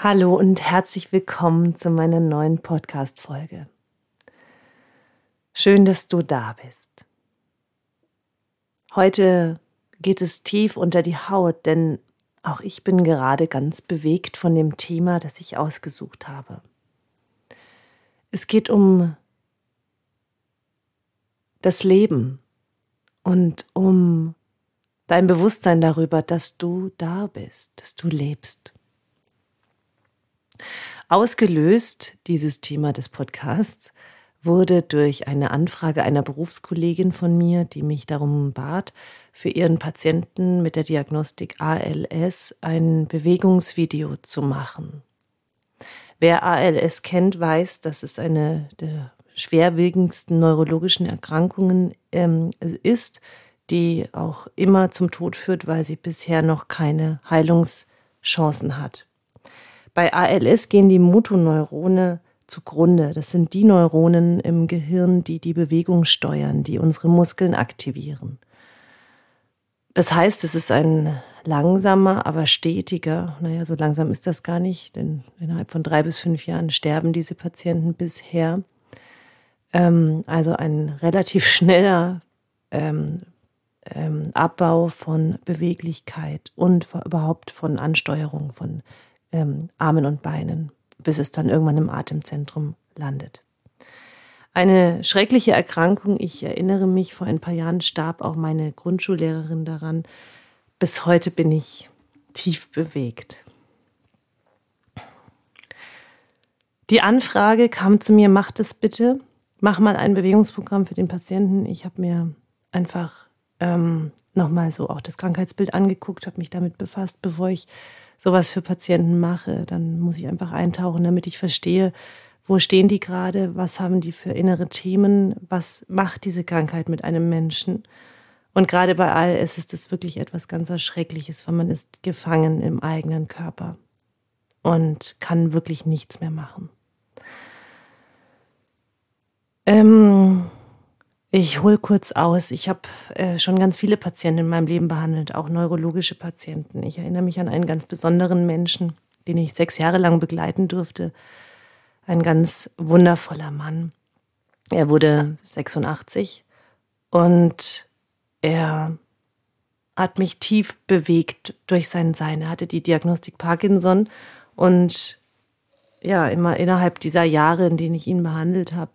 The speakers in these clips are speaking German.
Hallo und herzlich willkommen zu meiner neuen Podcast-Folge. Schön, dass du da bist. Heute geht es tief unter die Haut, denn auch ich bin gerade ganz bewegt von dem Thema, das ich ausgesucht habe. Es geht um das Leben und um dein Bewusstsein darüber, dass du da bist, dass du lebst. Ausgelöst, dieses Thema des Podcasts, wurde durch eine Anfrage einer Berufskollegin von mir, die mich darum bat, für ihren Patienten mit der Diagnostik ALS ein Bewegungsvideo zu machen. Wer ALS kennt, weiß, dass es eine der schwerwiegendsten neurologischen Erkrankungen ähm, ist, die auch immer zum Tod führt, weil sie bisher noch keine Heilungschancen hat. Bei ALS gehen die Motoneurone zugrunde. Das sind die Neuronen im Gehirn, die die Bewegung steuern, die unsere Muskeln aktivieren. Das heißt, es ist ein langsamer, aber stetiger, naja, so langsam ist das gar nicht, denn innerhalb von drei bis fünf Jahren sterben diese Patienten bisher. Ähm, also ein relativ schneller ähm, ähm, Abbau von Beweglichkeit und überhaupt von Ansteuerung von ähm, Armen und Beinen, bis es dann irgendwann im Atemzentrum landet. Eine schreckliche Erkrankung. Ich erinnere mich, vor ein paar Jahren starb auch meine Grundschullehrerin daran. Bis heute bin ich tief bewegt. Die Anfrage kam zu mir, mach das bitte, mach mal ein Bewegungsprogramm für den Patienten. Ich habe mir einfach ähm, nochmal so auch das Krankheitsbild angeguckt, habe mich damit befasst, bevor ich sowas für Patienten mache, dann muss ich einfach eintauchen, damit ich verstehe, wo stehen die gerade, was haben die für innere Themen, was macht diese Krankheit mit einem Menschen. Und gerade bei ALS ist es wirklich etwas ganz Erschreckliches, weil man ist gefangen im eigenen Körper und kann wirklich nichts mehr machen. Ähm, ich hole kurz aus. Ich habe äh, schon ganz viele Patienten in meinem Leben behandelt, auch neurologische Patienten. Ich erinnere mich an einen ganz besonderen Menschen, den ich sechs Jahre lang begleiten durfte. Ein ganz wundervoller Mann. Er wurde 86 und er hat mich tief bewegt durch sein Sein. Er hatte die Diagnostik Parkinson und ja, immer innerhalb dieser Jahre, in denen ich ihn behandelt habe,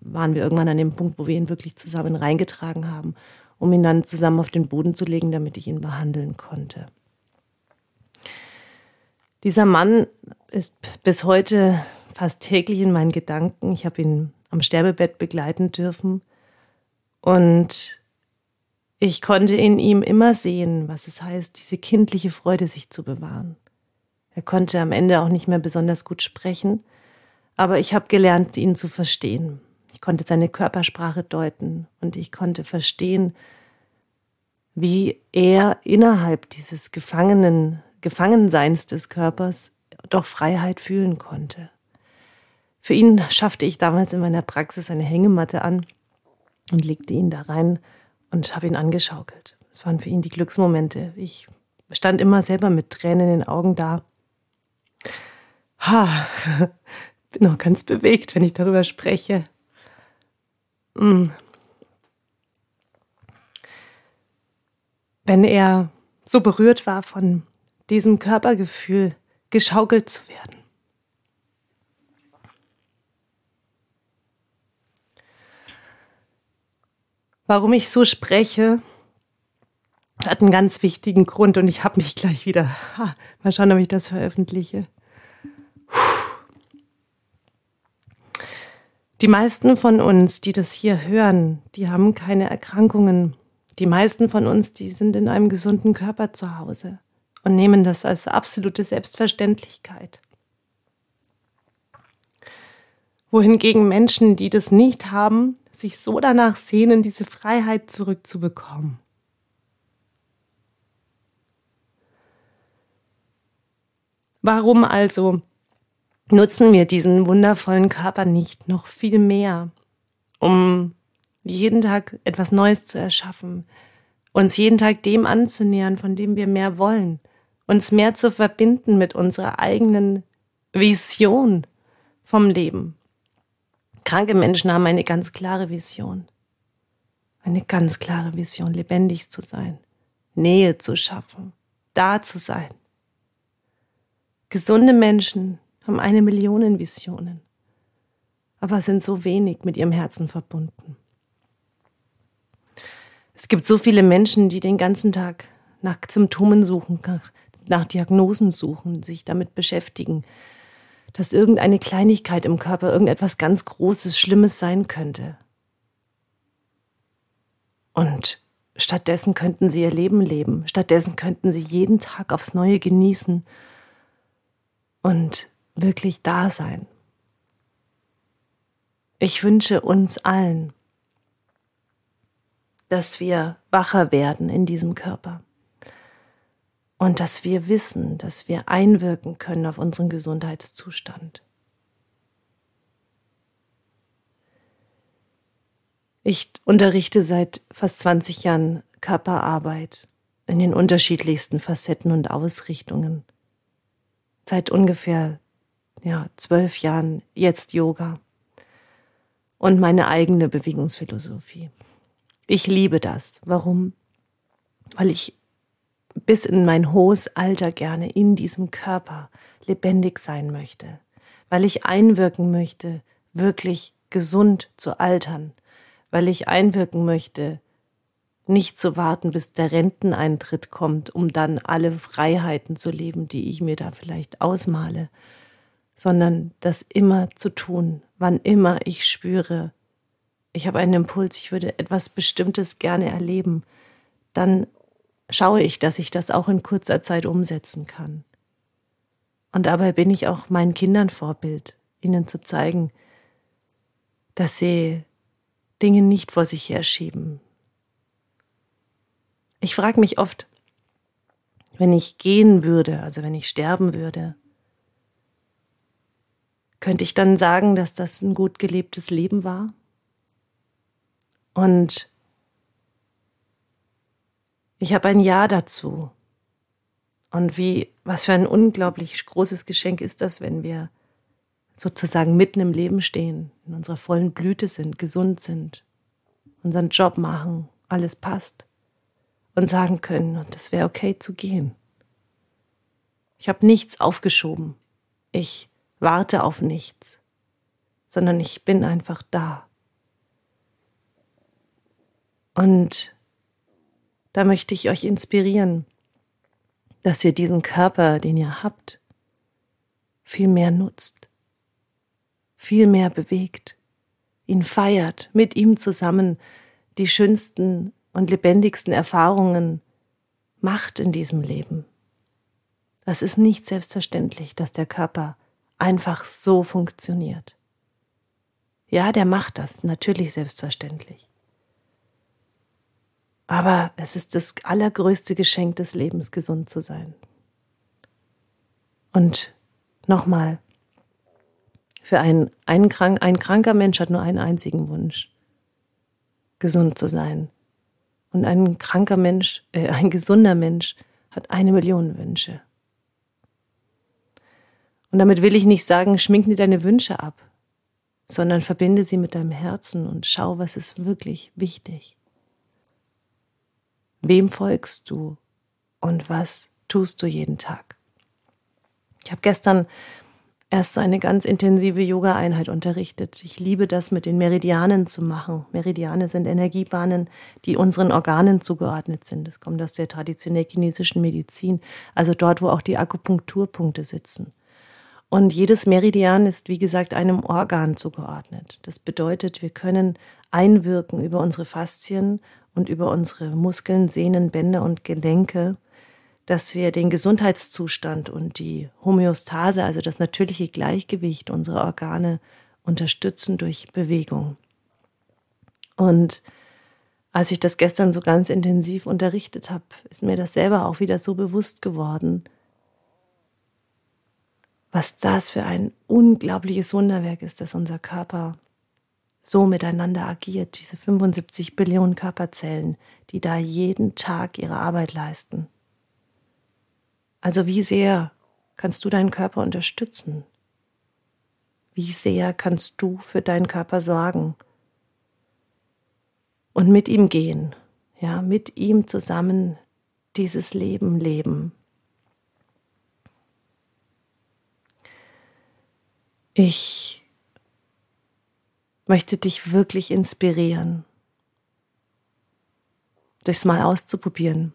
waren wir irgendwann an dem Punkt, wo wir ihn wirklich zusammen reingetragen haben, um ihn dann zusammen auf den Boden zu legen, damit ich ihn behandeln konnte. Dieser Mann ist bis heute fast täglich in meinen Gedanken. Ich habe ihn am Sterbebett begleiten dürfen und ich konnte in ihm immer sehen, was es heißt, diese kindliche Freude sich zu bewahren. Er konnte am Ende auch nicht mehr besonders gut sprechen, aber ich habe gelernt, ihn zu verstehen. Ich konnte seine Körpersprache deuten und ich konnte verstehen, wie er innerhalb dieses Gefangenen, Gefangenseins des Körpers doch Freiheit fühlen konnte. Für ihn schaffte ich damals in meiner Praxis eine Hängematte an und legte ihn da rein und habe ihn angeschaukelt. Es waren für ihn die Glücksmomente. Ich stand immer selber mit Tränen in den Augen da Ha, bin auch ganz bewegt, wenn ich darüber spreche. Mm. Wenn er so berührt war von diesem Körpergefühl, geschaukelt zu werden. Warum ich so spreche, hat einen ganz wichtigen Grund und ich habe mich gleich wieder. Ha, mal schauen, ob ich das veröffentliche. Die meisten von uns, die das hier hören, die haben keine Erkrankungen. Die meisten von uns, die sind in einem gesunden Körper zu Hause und nehmen das als absolute Selbstverständlichkeit. Wohingegen Menschen, die das nicht haben, sich so danach sehnen, diese Freiheit zurückzubekommen. Warum also nutzen wir diesen wundervollen Körper nicht noch viel mehr, um jeden Tag etwas Neues zu erschaffen, uns jeden Tag dem anzunähern, von dem wir mehr wollen, uns mehr zu verbinden mit unserer eigenen Vision vom Leben. Kranke Menschen haben eine ganz klare Vision. Eine ganz klare Vision, lebendig zu sein, Nähe zu schaffen, da zu sein. Gesunde Menschen haben eine Million Visionen, aber sind so wenig mit ihrem Herzen verbunden. Es gibt so viele Menschen, die den ganzen Tag nach Symptomen suchen, nach, Diagnosen suchen, sich damit beschäftigen, dass irgendeine Kleinigkeit im Körper irgendetwas ganz Großes, Schlimmes sein könnte. Und stattdessen könnten sie ihr Leben leben, stattdessen könnten sie jeden Tag aufs Neue genießen und wirklich da sein. Ich wünsche uns allen, dass wir wacher werden in diesem Körper und dass wir wissen, dass wir einwirken können auf unseren Gesundheitszustand. Ich unterrichte seit fast 20 Jahren Körperarbeit in den unterschiedlichsten Facetten und Ausrichtungen. Seit ungefähr ja, zwölf Jahren jetzt Yoga und meine eigene Bewegungsphilosophie. Ich liebe das. Warum? Weil ich bis in mein hohes Alter gerne in diesem Körper lebendig sein möchte, weil ich einwirken möchte, wirklich gesund zu altern, weil ich einwirken möchte, nicht zu warten, bis der Renteneintritt kommt, um dann alle Freiheiten zu leben, die ich mir da vielleicht ausmale, sondern das immer zu tun, wann immer ich spüre, ich habe einen Impuls, ich würde etwas Bestimmtes gerne erleben, dann schaue ich, dass ich das auch in kurzer Zeit umsetzen kann. Und dabei bin ich auch meinen Kindern Vorbild, ihnen zu zeigen, dass sie Dinge nicht vor sich herschieben. Ich frage mich oft, wenn ich gehen würde, also wenn ich sterben würde, könnte ich dann sagen, dass das ein gut gelebtes Leben war? Und ich habe ein Ja dazu. Und wie, was für ein unglaublich großes Geschenk ist das, wenn wir sozusagen mitten im Leben stehen, in unserer vollen Blüte sind, gesund sind, unseren Job machen, alles passt und sagen können, und es wäre okay zu gehen. Ich habe nichts aufgeschoben. Ich warte auf nichts, sondern ich bin einfach da. Und da möchte ich euch inspirieren, dass ihr diesen Körper, den ihr habt, viel mehr nutzt, viel mehr bewegt, ihn feiert, mit ihm zusammen die schönsten und lebendigsten Erfahrungen macht in diesem Leben. Das ist nicht selbstverständlich, dass der Körper einfach so funktioniert. Ja, der macht das, natürlich selbstverständlich. Aber es ist das allergrößte Geschenk des Lebens, gesund zu sein. Und nochmal, für einen, einen krank, ein kranker Mensch hat nur einen einzigen Wunsch, gesund zu sein. Und ein kranker Mensch, äh, ein gesunder Mensch hat eine Million Wünsche. Und damit will ich nicht sagen, schmink dir deine Wünsche ab, sondern verbinde sie mit deinem Herzen und schau, was ist wirklich wichtig. Wem folgst du und was tust du jeden Tag? Ich habe gestern erst so eine ganz intensive Yoga-Einheit unterrichtet. Ich liebe das, mit den Meridianen zu machen. Meridiane sind Energiebahnen, die unseren Organen zugeordnet sind. Das kommt aus der traditionell chinesischen Medizin, also dort, wo auch die Akupunkturpunkte sitzen. Und jedes Meridian ist, wie gesagt, einem Organ zugeordnet. Das bedeutet, wir können einwirken über unsere Faszien und über unsere Muskeln, Sehnen, Bänder und Gelenke, dass wir den Gesundheitszustand und die Homöostase, also das natürliche Gleichgewicht unserer Organe, unterstützen durch Bewegung. Und als ich das gestern so ganz intensiv unterrichtet habe, ist mir das selber auch wieder so bewusst geworden, was das für ein unglaubliches Wunderwerk ist, dass unser Körper so miteinander agiert, diese 75 Billionen Körperzellen, die da jeden Tag ihre Arbeit leisten. Also wie sehr kannst du deinen Körper unterstützen Wie sehr kannst du für deinen Körper sorgen und mit ihm gehen, ja, mit ihm zusammen dieses Leben leben. Ich möchte dich wirklich inspirieren, das mal auszuprobieren.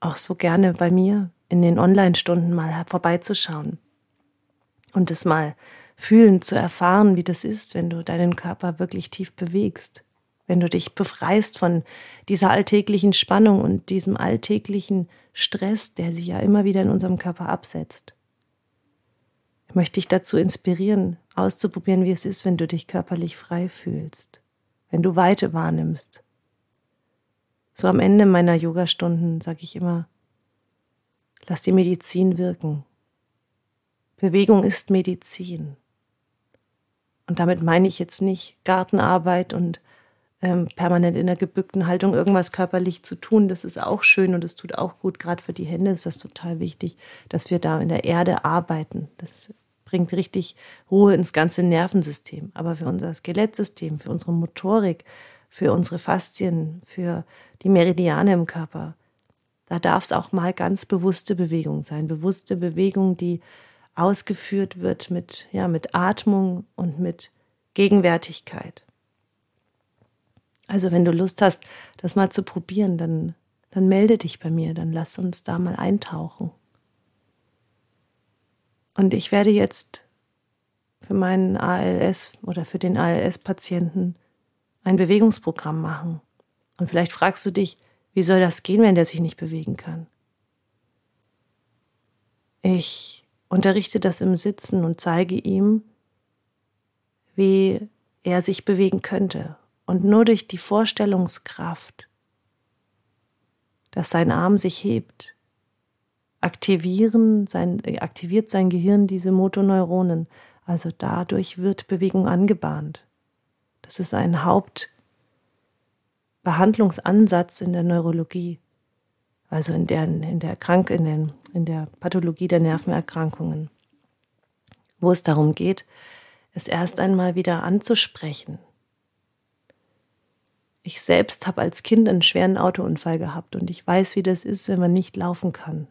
Auch so gerne bei mir in den Online-Stunden mal vorbeizuschauen und es mal fühlen, zu erfahren, wie das ist, wenn du deinen Körper wirklich tief bewegst, wenn du dich befreist von dieser alltäglichen Spannung und diesem alltäglichen Stress, der sich ja immer wieder in unserem Körper absetzt. Ich möchte dich dazu inspirieren, auszuprobieren, wie es ist, wenn du dich körperlich frei fühlst, wenn du Weite wahrnimmst. So am Ende meiner Yogastunden sage ich immer, lass die Medizin wirken. Bewegung ist Medizin. Und damit meine ich jetzt nicht Gartenarbeit und ähm, permanent in der gebückten Haltung irgendwas körperlich zu tun. Das ist auch schön und es tut auch gut. Gerade für die Hände ist das total wichtig, dass wir da in der Erde arbeiten. Das bringt richtig Ruhe ins ganze Nervensystem. Aber für unser Skelettsystem, für unsere Motorik, für unsere Faszien, für die Meridiane im Körper, da darf es auch mal ganz bewusste Bewegung sein. Bewusste Bewegung, die ausgeführt wird mit, ja, mit Atmung und mit Gegenwärtigkeit. Also wenn du Lust hast, das mal zu probieren, dann, dann melde dich bei mir, dann lass uns da mal eintauchen. Und ich werde jetzt für meinen ALS oder für den ALS-Patienten ein Bewegungsprogramm machen. Und vielleicht fragst du dich, wie soll das gehen, wenn der sich nicht bewegen kann? Ich unterrichte das im Sitzen und zeige ihm, wie er sich bewegen könnte und nur durch die Vorstellungskraft, dass sein Arm sich hebt, aktivieren sein, aktiviert sein Gehirn diese Motoneuronen. Also dadurch wird Bewegung angebahnt. Das ist ein Hauptbehandlungsansatz in der Neurologie, also in der, in der, Krank, in, den, in der Pathologie der Nervenerkrankungen, wo es darum geht, es erst einmal wieder anzusprechen, ich selbst habe als Kind einen schweren Autounfall gehabt und ich weiß, wie das ist, wenn man nicht laufen kann.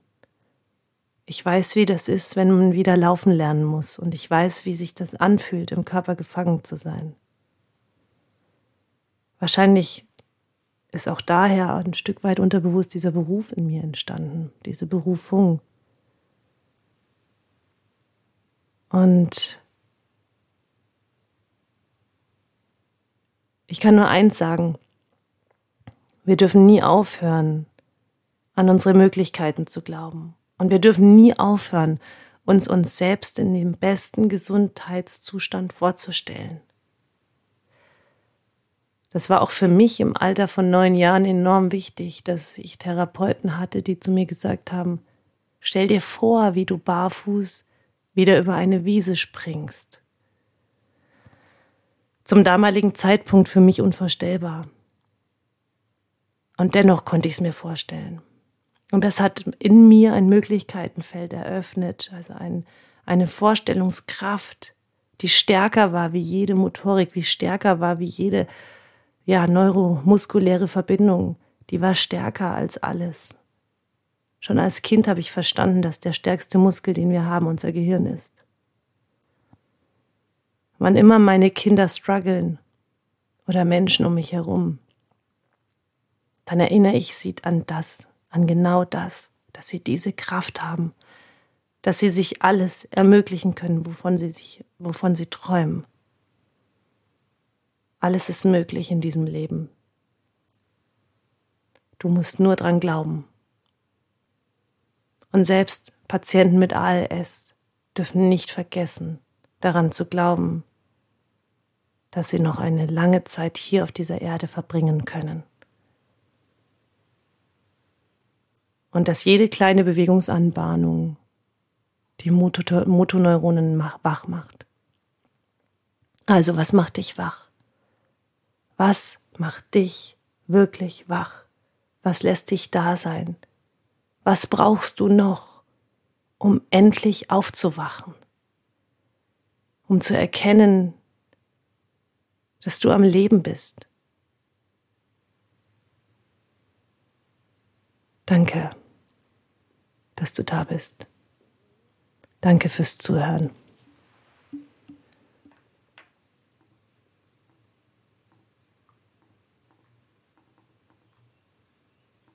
Ich weiß, wie das ist, wenn man wieder laufen lernen muss und ich weiß, wie sich das anfühlt, im Körper gefangen zu sein. Wahrscheinlich ist auch daher ein Stück weit unterbewusst dieser Beruf in mir entstanden, diese Berufung. Und Ich kann nur eins sagen. Wir dürfen nie aufhören, an unsere Möglichkeiten zu glauben. Und wir dürfen nie aufhören, uns uns selbst in dem besten Gesundheitszustand vorzustellen. Das war auch für mich im Alter von neun Jahren enorm wichtig, dass ich Therapeuten hatte, die zu mir gesagt haben, stell dir vor, wie du barfuß wieder über eine Wiese springst zum damaligen Zeitpunkt für mich unvorstellbar. Und dennoch konnte ich es mir vorstellen. Und das hat in mir ein Möglichkeitenfeld eröffnet, also ein, eine Vorstellungskraft, die stärker war wie jede Motorik, wie stärker war wie jede ja, neuromuskuläre Verbindung. Die war stärker als alles. Schon als Kind habe ich verstanden, dass der stärkste Muskel, den wir haben, unser Gehirn ist wann immer meine Kinder strugglen oder Menschen um mich herum, dann erinnere ich sie an das, an genau das, dass sie diese Kraft haben, dass sie sich alles ermöglichen können, wovon sie sich, wovon sie träumen. Alles ist möglich in diesem Leben. Du musst nur dran glauben. Und selbst Patienten mit ALS dürfen nicht vergessen, daran zu glauben, dass sie noch eine lange Zeit hier auf dieser Erde verbringen können. Und dass jede kleine Bewegungsanbahnung die Motoneuronen wach macht. Also, was macht dich wach? Was macht dich wirklich wach? Was lässt dich da sein? Was brauchst du noch, um endlich aufzuwachen? um zu erkennen, dass du am Leben bist. Danke, dass du da bist. Danke fürs Zuhören.